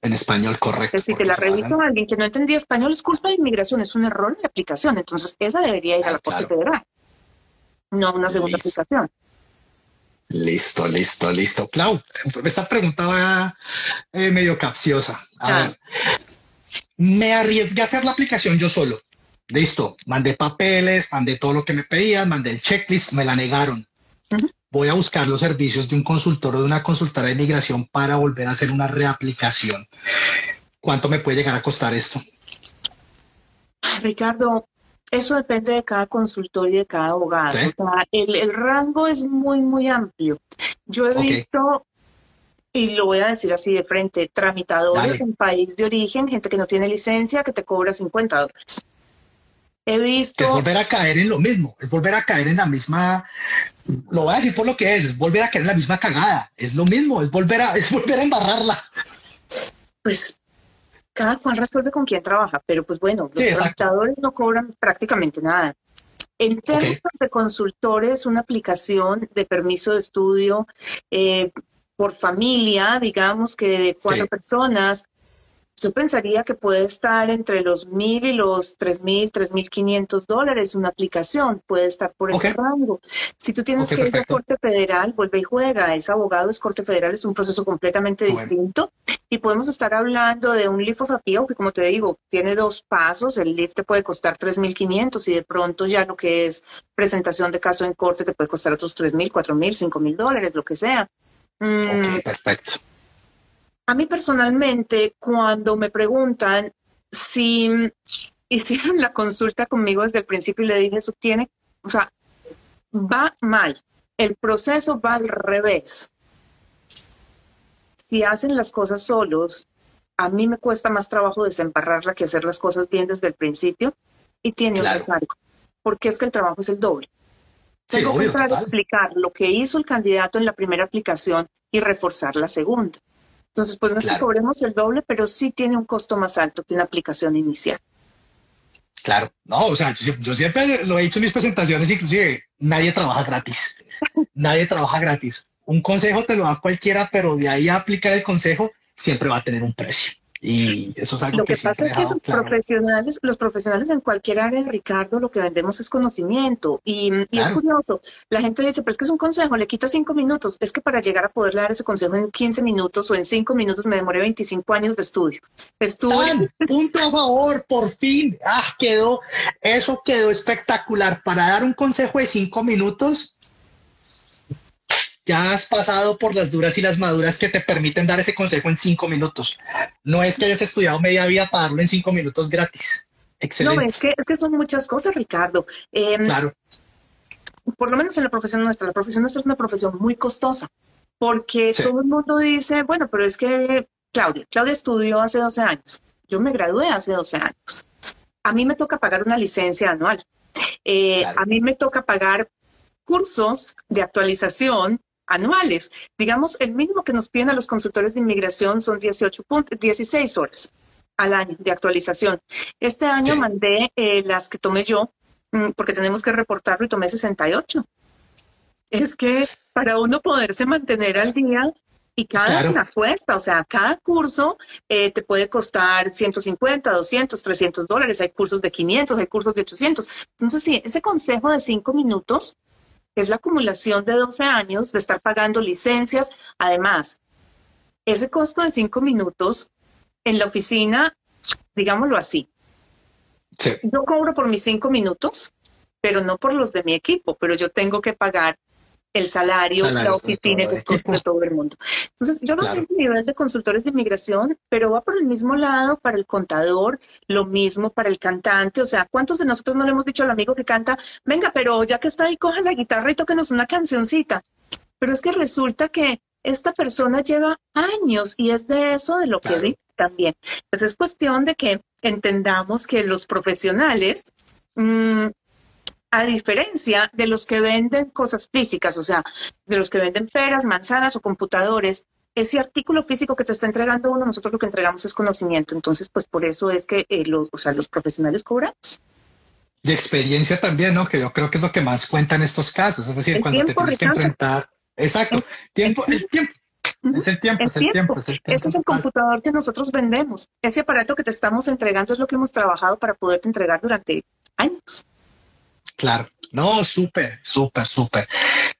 En español, correcto. Es decir, que la revisó alguien que no entendía español, es culpa de inmigración, es un error en la aplicación. Entonces, esa debería ir a la Corte Federal, no una segunda aplicación. Listo, listo, listo. Clau, esta pregunta va eh, medio capciosa. A ah. ver, me arriesgué a hacer la aplicación yo solo. Listo, mandé papeles, mandé todo lo que me pedían, mandé el checklist, me la negaron voy a buscar los servicios de un consultor o de una consultora de migración para volver a hacer una reaplicación. ¿Cuánto me puede llegar a costar esto? Ricardo, eso depende de cada consultor y de cada abogado. el, rango es muy, muy amplio. Yo he visto, y lo voy a decir así de frente, tramitadores en país de origen, gente que no tiene licencia, que te cobra 50 dólares. He visto... Es volver a caer en lo mismo, es volver a caer en la misma lo voy a decir por lo que es, es volver a querer la misma cagada, es lo mismo, es volver a, es volver a embarrarla. Pues cada cual resuelve con quién trabaja, pero pues bueno, los sí, no cobran prácticamente nada. En términos de consultores, una aplicación de permiso de estudio eh, por familia, digamos que de cuatro personas, yo pensaría que puede estar entre los mil y los tres mil, tres mil quinientos dólares una aplicación, puede estar por ese rango. Si tú tienes que ir a Corte Federal, vuelve y juega, es abogado, es Corte Federal, es un proceso completamente distinto. Y podemos estar hablando de un Leaf of Appeal que, como te digo, tiene dos pasos. El Leaf te puede costar tres mil quinientos y de pronto ya lo que es presentación de caso en corte te puede costar otros tres mil, cuatro mil, cinco mil dólares, lo que sea. Mm, perfecto. A mí personalmente, cuando me preguntan si hicieron la consulta conmigo desde el principio y le dije, eso tiene, o sea, va mal, el proceso va al revés. Si hacen las cosas solos, a mí me cuesta más trabajo desembarrarla que hacer las cosas bien desde el principio y tiene un recargo, porque es que el trabajo es el doble. Tengo que explicar lo que hizo el candidato en la primera aplicación y reforzar la segunda. Entonces, pues no es que cobremos el doble, pero sí tiene un costo más alto que una aplicación inicial. Claro, no, o sea, yo, siempre lo he dicho en mis presentaciones, inclusive nadie trabaja gratis. nadie trabaja gratis. Un consejo te lo da cualquiera, pero de ahí a aplicar el consejo siempre va a tener un precio. Y eso es algo lo que, que pasa es que los profesionales, los profesionales en cualquier área, Ricardo, lo que vendemos es conocimiento. Y, es curioso, la gente dice, pero es que es un consejo, le quita cinco minutos. Es que para llegar a poder dar ese consejo en 15 minutos o en cinco minutos me demoré 25 años de estudio. Estuve... punto a favor, por fin. Ah, quedó, eso quedó espectacular. Para dar un consejo de cinco minutos, ya has pasado por las duras y las maduras que te permiten dar ese consejo en cinco minutos. No es que hayas estudiado media vida para darlo en cinco minutos gratis. Excelente. No, es que, es que son muchas cosas, Ricardo. Em, claro. Por lo menos en la profesión nuestra, la profesión nuestra es una profesión muy costosa, porque todo el mundo dice, bueno, pero es que Claudia, Claudia estudió hace 12 años, yo me gradué hace 12 años. A mí me toca pagar una licencia anual. Eh, a mí me toca pagar cursos de actualización anuales. Digamos, el mínimo que nos piden a los consultores de inmigración son 18 16 horas al año de actualización. Este año mandé eh, las que tomé yo, mm, porque tenemos que reportarlo y tomé 68. Es que para uno poderse mantener al día y cada una cuesta, o sea, cada curso eh, te puede costar 150, 200, 300 dólares. Hay cursos de 500, hay cursos de 800. Entonces, sí, ese consejo de cinco minutos es la acumulación de 12 años de estar pagando licencias. Además, ese costo de cinco minutos en la oficina, digámoslo así. Yo cobro por mis cinco minutos, pero no por los de mi equipo, pero yo tengo que pagar el salario, la oficina costos de todo el mundo. Entonces, yo no tengo nivel de consultores de inmigración, pero va por el mismo lado para el contador, lo mismo para el cantante. O sea, ¿cuántos de nosotros no le hemos dicho al amigo que canta, venga, pero ya que está ahí, coja la guitarra y tóquenos una cancioncita? Pero es que resulta que esta persona lleva años y es de eso de lo que vi también. Pues es cuestión de que entendamos que los profesionales mmm, a diferencia de los que venden cosas físicas, o sea, de los que venden peras, manzanas o computadores, ese artículo físico que te está entregando uno, nosotros lo que entregamos es conocimiento. Entonces, pues por eso es que eh, los, o sea, los profesionales cobramos. De experiencia también, ¿no? Que yo creo que es lo que más cuenta en estos casos. Es decir, cuando te tienes que enfrentar. Exacto. tiempo, el tiempo. Es el tiempo, es el tiempo, es el tiempo. Ese es el computador que nosotros vendemos. Ese aparato que te estamos entregando es lo que hemos trabajado para poderte entregar durante años. Claro, no, súper, súper, súper.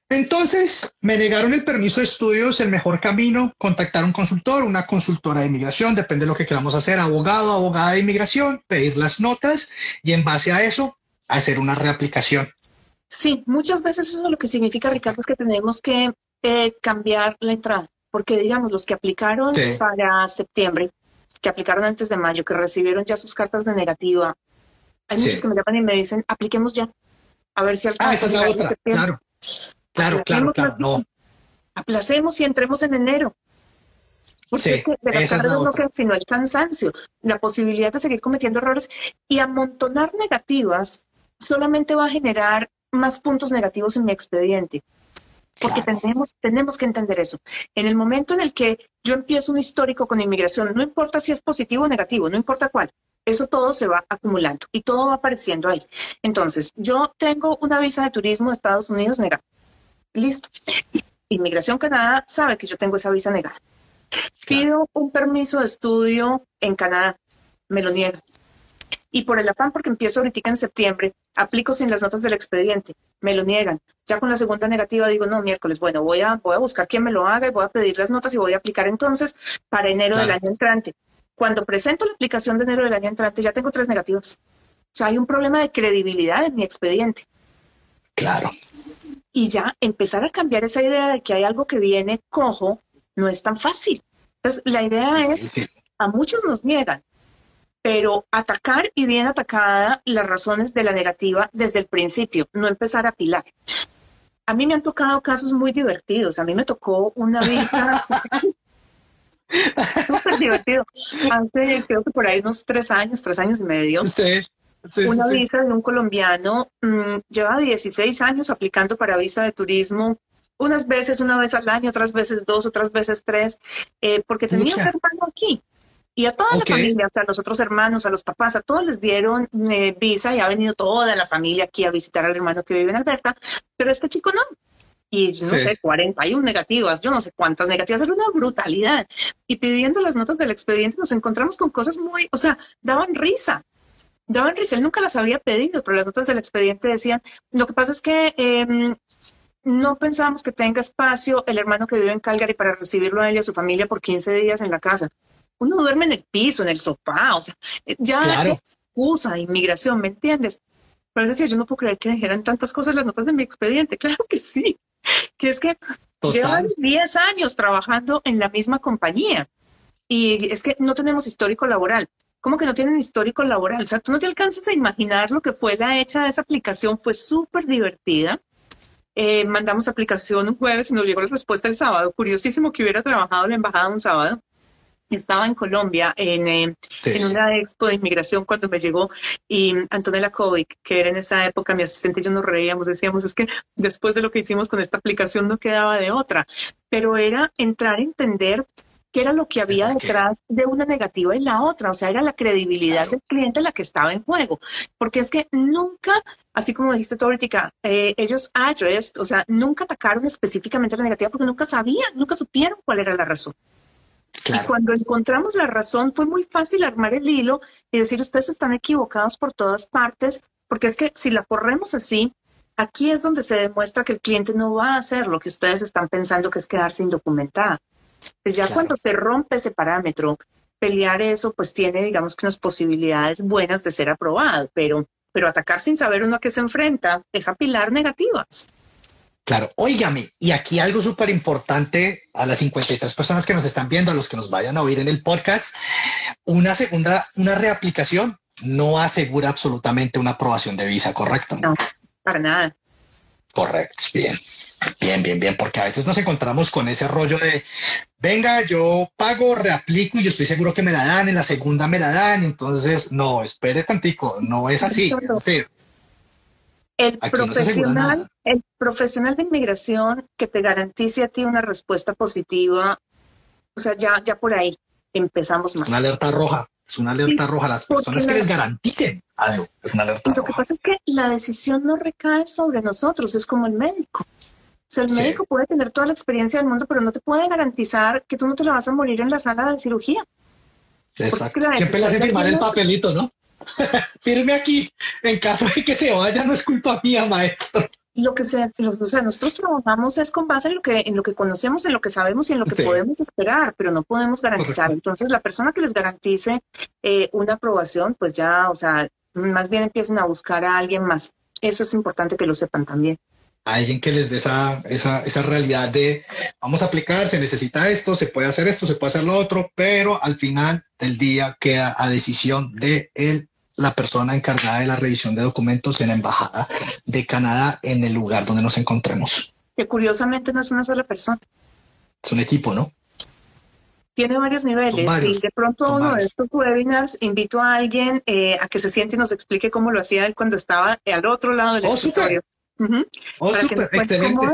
Entonces, me negaron el permiso de estudios, el mejor camino, contactar a un consultor, una consultora de inmigración, depende de lo que queramos hacer, abogado, abogada de inmigración, pedir las notas y en base a eso, hacer una reaplicación. Sí, muchas veces eso lo que significa, Ricardo, es que tenemos que eh, cambiar la entrada, porque digamos, los que aplicaron para septiembre, que aplicaron antes de mayo, que recibieron ya sus cartas de negativa, hay muchos que me llaman y me dicen, apliquemos ya a ver si alcanza. Ah, esa es la otra, claro. Claro, claro, claro, no. Aplacemos y entremos en enero. Porque sí, de las no que sino el cansancio, la posibilidad de seguir cometiendo errores y amontonar negativas solamente va a generar más puntos negativos en mi expediente. Porque tenemos, tenemos que entender eso. En el momento en el que yo empiezo un histórico con inmigración, no importa si es positivo o negativo, no importa cuál, eso todo se va acumulando y todo va apareciendo ahí. Entonces, yo tengo una visa de turismo de Estados Unidos negada. Listo. Inmigración Canadá sabe que yo tengo esa visa negada. Pido un permiso de estudio en Canadá. Me lo niegan. Y por el afán, porque empiezo ahorita en septiembre, aplico sin las notas del expediente. Me lo niegan. Ya con la segunda negativa digo, no, miércoles, bueno, voy a, voy a buscar quién me lo haga y voy a pedir las notas y voy a aplicar entonces para enero del año entrante. Cuando presento la aplicación de enero del año entrante, ya tengo tres negativas. O sea, hay un problema de credibilidad en mi expediente. Claro. Y ya empezar a cambiar esa idea de que hay algo que viene cojo no es tan fácil. Entonces, la idea es, a muchos nos niegan, pero atacar y bien atacada las razones de la negativa desde el principio, no empezar a pilar. A mí me han tocado casos muy divertidos. A mí me tocó una vida Súper divertido. Hace, creo que por ahí unos tres años, tres años y medio. una visa de un colombiano mm, lleva 16 años aplicando para visa de turismo. Unas veces, una vez al año, otras veces dos, otras veces tres, eh, porque tenía un hermano aquí. Y a toda la familia, o sea, a los otros hermanos, a los papás, a todos les dieron eh, visa y ha venido toda la familia aquí a visitar al hermano que vive en Alberta, pero este chico no. Y no sé, 41 negativas, yo no sé cuántas negativas, era una brutalidad. Y pidiendo las notas del expediente nos encontramos con cosas muy, o sea, daban risa. Daban risa, él nunca las había pedido, pero las notas del expediente decían, lo que pasa es que em, no pensamos que tenga espacio el hermano que vive en Calgary para recibirlo a él y a su familia por 15 días en la casa. Uno duerme en el piso, en el sofá, o sea, ya claro. excusa de inmigración, ¿me entiendes? Pero decía, yo no puedo creer que dijeran tantas cosas las notas de mi expediente. Claro que sí que es que llevan 10 años trabajando en la misma compañía y es que no tenemos histórico laboral. ¿Cómo que no tienen histórico laboral? O sea, tú no te alcanzas a imaginar lo que fue la hecha de esa aplicación. Fue súper divertida. Eh, mandamos aplicación un jueves y nos llegó la respuesta el sábado. Curiosísimo que hubiera trabajado en la embajada un sábado estaba en Colombia en, eh, en, una expo de inmigración cuando me llegó y Antonella Kovic, que era en esa época mi asistente y yo nos reíamos, decíamos, es que después de lo que hicimos con esta aplicación no quedaba de otra, pero era entrar a entender qué era lo que había detrás de una negativa y la otra, o sea, era la credibilidad del cliente la que estaba en juego, porque es que nunca, así como dijiste tú ahorita, eh, ellos addressed, o sea, nunca atacaron específicamente la negativa porque nunca sabían, nunca supieron cuál era la razón. Y cuando encontramos la razón, fue muy fácil armar el hilo y decir, ustedes están equivocados por todas partes, porque es que si la corremos así, aquí es donde se demuestra que el cliente no va a hacer lo que ustedes están pensando que es quedarse indocumentada. Pues ya cuando se rompe ese parámetro, pelear eso, pues tiene, digamos que unas posibilidades buenas de ser aprobado, pero, pero atacar sin saber uno a qué se enfrenta es apilar negativas. Claro, óigame, y aquí algo súper importante a las 53 personas que nos están viendo, a los que nos vayan a oír en el podcast, una segunda, una reaplicación no asegura absolutamente una aprobación de visa, ¿correcto? No, para nada. Correcto, bien. Bien, bien, bien, porque a veces nos encontramos con ese rollo de, venga, yo pago, reaplico y yo estoy seguro que me la dan, en la segunda me la dan, entonces, no, espere tantico, no es así. El profesional, el profesional de inmigración que te garantice a ti una respuesta positiva, o sea, ya, ya por ahí empezamos mal. Es una alerta roja, es una alerta roja. Las personas que les garanticen algo, es una alerta Lo que pasa es que la decisión no recae sobre nosotros, es como el médico. O sea, el médico puede tener toda la experiencia del mundo, pero no te puede garantizar que tú no te la vas a morir en la sala de cirugía. Exacto. Siempre le hace firmar el papelito, ¿no? Firme aquí. En caso de que se vaya, no es culpa mía, maestro. Lo que sea, o sea, nosotros trabajamos es con base en lo que, en lo que conocemos, en lo que sabemos y en lo que podemos esperar, pero no podemos garantizar. Entonces, la persona que les garantice eh, una aprobación, pues ya, o sea, más bien empiecen a buscar a alguien más. Eso es importante que lo sepan también alguien que les dé esa, esa, esa, realidad de vamos a aplicar, se necesita esto, se puede hacer esto, se puede hacer lo otro, pero al final del día queda a decisión de el la persona encargada de la revisión de documentos en la Embajada de Canadá en el lugar donde nos encontremos. Que curiosamente no es una sola persona. Es un equipo, ¿no? Tiene varios niveles y de pronto uno de estos webinars invito a alguien eh, a que se siente y nos explique cómo lo hacía él cuando estaba al otro lado del oh, escritorio. Oh, excelente.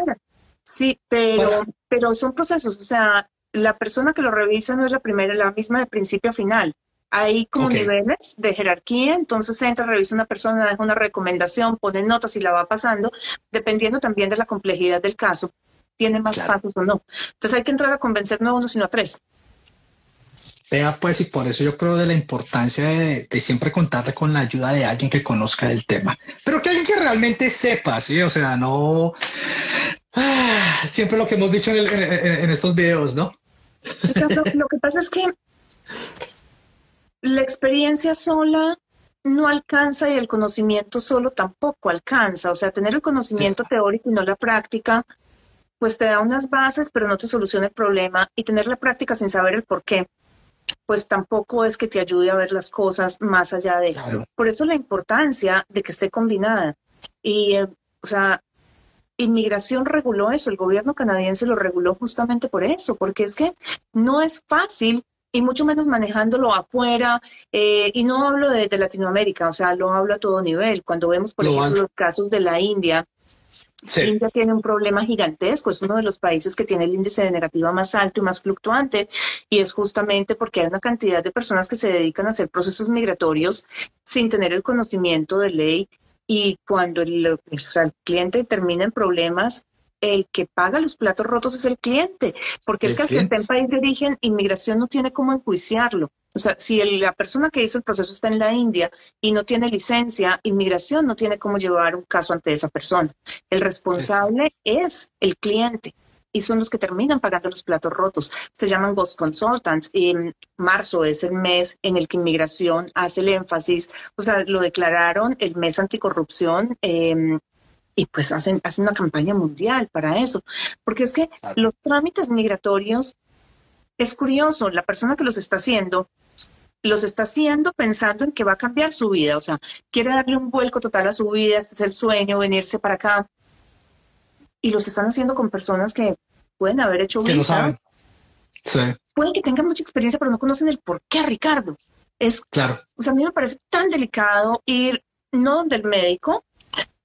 Sí, pero, pero son procesos, o sea, la persona que lo revisa no es la primera, la misma de principio a final. Hay como niveles de jerarquía, entonces entra, revisa una persona, deja una recomendación, pone notas y la va pasando, dependiendo también de la complejidad del caso, tiene más pasos o no. Entonces hay que entrar a convencer no a uno, sino a tres. Vea, pues, y por eso yo creo de la importancia de, siempre contarle con la ayuda de alguien que conozca el tema, pero que alguien que realmente sepa, ¿sí? O sea, no... Ah, siempre lo que hemos dicho en, estos videos, ¿no? lo que pasa es que la experiencia sola no alcanza y el conocimiento solo tampoco alcanza. O sea, tener el conocimiento teórico y no la práctica, pues te da unas bases, pero no te soluciona el problema. Y tener la práctica sin saber el por qué, pues tampoco es que te ayude a ver las cosas más allá de... Por eso la importancia de que esté combinada. Y, eh, o sea, inmigración reguló eso, el gobierno canadiense lo reguló justamente por eso, porque es que no es fácil y mucho menos manejándolo afuera. Eh, y no hablo de, Latinoamérica, o sea, lo hablo a todo nivel. Cuando vemos, por ejemplo, los casos de la India, India tiene un problema gigantesco, es uno de los países que tiene el índice de negativa más alto y más fluctuante, y es justamente porque hay una cantidad de personas que se dedican a hacer procesos migratorios sin tener el conocimiento de ley, y cuando el, el cliente termina en problemas, el que paga los platos rotos es el cliente, porque es que al que está en país de origen, inmigración no tiene cómo enjuiciarlo. O sea, si la persona que hizo el proceso está en la India y no tiene licencia, inmigración no tiene cómo llevar un caso ante esa persona. El responsable es el cliente y son los que terminan pagando los platos rotos. Se llaman Ghost Consultants y en marzo es el mes en el que inmigración hace el énfasis, o sea, lo declararon el mes anticorrupción. Em, y pues hacen, hacen una campaña mundial para eso, porque es que los trámites migratorios, es curioso, la persona que los está haciendo, los está haciendo pensando en que va a cambiar su vida, o sea, quiere darle un vuelco total a su vida, este es el sueño, venirse para acá, y los están haciendo con personas que pueden haber hecho que no saben. Sí. Pueden que tengan mucha experiencia, pero no conocen el por qué, Ricardo. Es claro. O sea, a mí me parece tan delicado ir no donde el médico,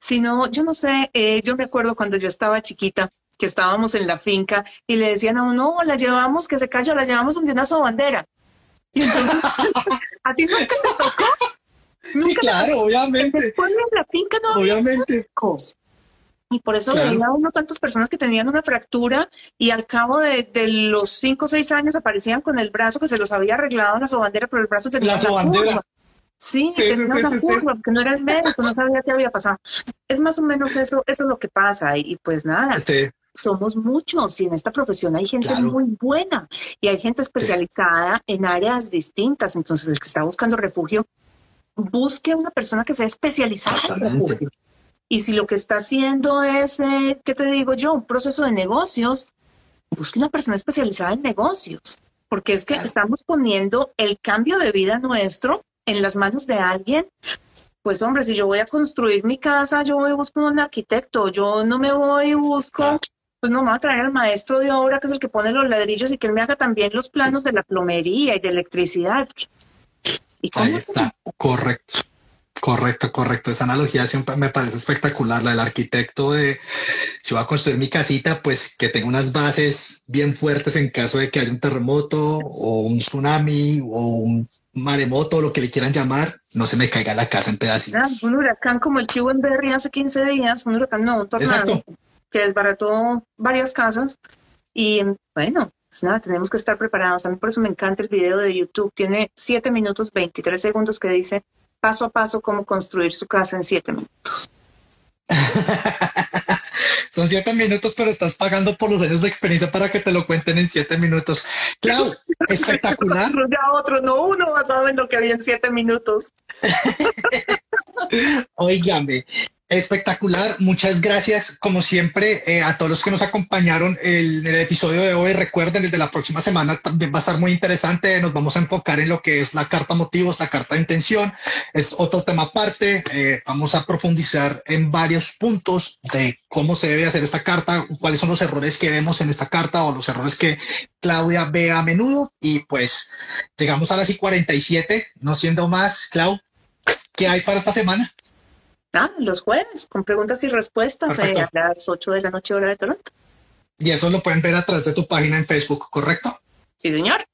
sino, yo no sé, eh, yo me acuerdo cuando yo estaba chiquita, que estábamos en la finca y le decían a uno, no, la llevamos, que se calla, la llevamos donde una sobandera. Y entonces, ¿a ti nunca te tocó? ¿Nunca sí, claro, obviamente. Después en la finca no obviamente. Había y por eso veía uno tantas personas que tenían una fractura y al cabo de, los cinco o seis años aparecían con el brazo que se los había arreglado la sobandera, pero el brazo tenía la sobandera. Sí, sí, tenía una curva, porque no era el médico, no sabía qué había pasado. Es más o menos eso, eso es lo que pasa. Y, pues nada, somos muchos y en esta profesión hay gente muy buena y hay gente especializada en áreas distintas. Entonces, el que está buscando refugio, busque una persona que sea especializada en refugio y si lo que está haciendo es, eh, ¿qué te digo yo? Un proceso de negocios, busque una persona especializada en negocios, porque es que estamos poniendo el cambio de vida nuestro en las manos de alguien. Pues hombre, si yo voy a construir mi casa, yo voy a buscar un arquitecto, yo no me voy y busco, pues no me voy a traer al maestro de obra, que es el que pone los ladrillos y que él me haga también los planos de la plomería y de electricidad. ¿Y Ahí está, correcto. Correcto, correcto. Esa analogía siempre me parece espectacular. La del arquitecto de si voy a construir mi casita, pues que tenga unas bases bien fuertes en caso de que haya un terremoto o un tsunami o un maremoto lo que le quieran llamar, no se me caiga la casa en pedacitos. Ah, un huracán como el que hubo en Berry hace 15 días, un huracán, no, un tornado que desbarató varias casas. Y bueno, pues nada, tenemos que estar preparados. A mí por eso me encanta el video de YouTube. Tiene 7 minutos 23 segundos que dice paso a paso cómo construir su casa en siete minutos. Son siete minutos, pero estás pagando por los años de experiencia para que te lo cuenten en siete minutos. Claro, espectacular. ya otro, no uno basado en lo que había en siete minutos. Óigame, Espectacular, muchas gracias como siempre eh, a todos los que nos acompañaron en el episodio de hoy. Recuerden, el de la próxima semana también va a estar muy interesante. Nos vamos a enfocar en lo que es la carta motivos, la carta de intención. Es otro tema aparte. Eh, vamos a profundizar en varios puntos de cómo se debe hacer esta carta, cuáles son los errores que vemos en esta carta o los errores que Claudia ve a menudo. Y pues llegamos a las y 47, no siendo más, Clau, ¿qué hay para esta semana? Ah, los jueves, con preguntas y respuestas eh, a las 8 de la noche hora de Toronto. Y eso lo pueden ver a través de tu página en Facebook, ¿correcto? Sí, señor.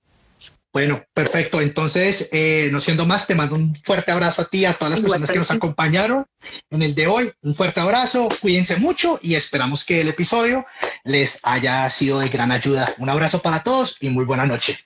Bueno, perfecto. Entonces, eh, no siendo más, te mando un fuerte abrazo a ti, a todas las personas que nos acompañaron en el de hoy. Un fuerte abrazo, cuídense mucho y esperamos que el episodio les haya sido de gran ayuda. Un abrazo para todos y muy buena noche.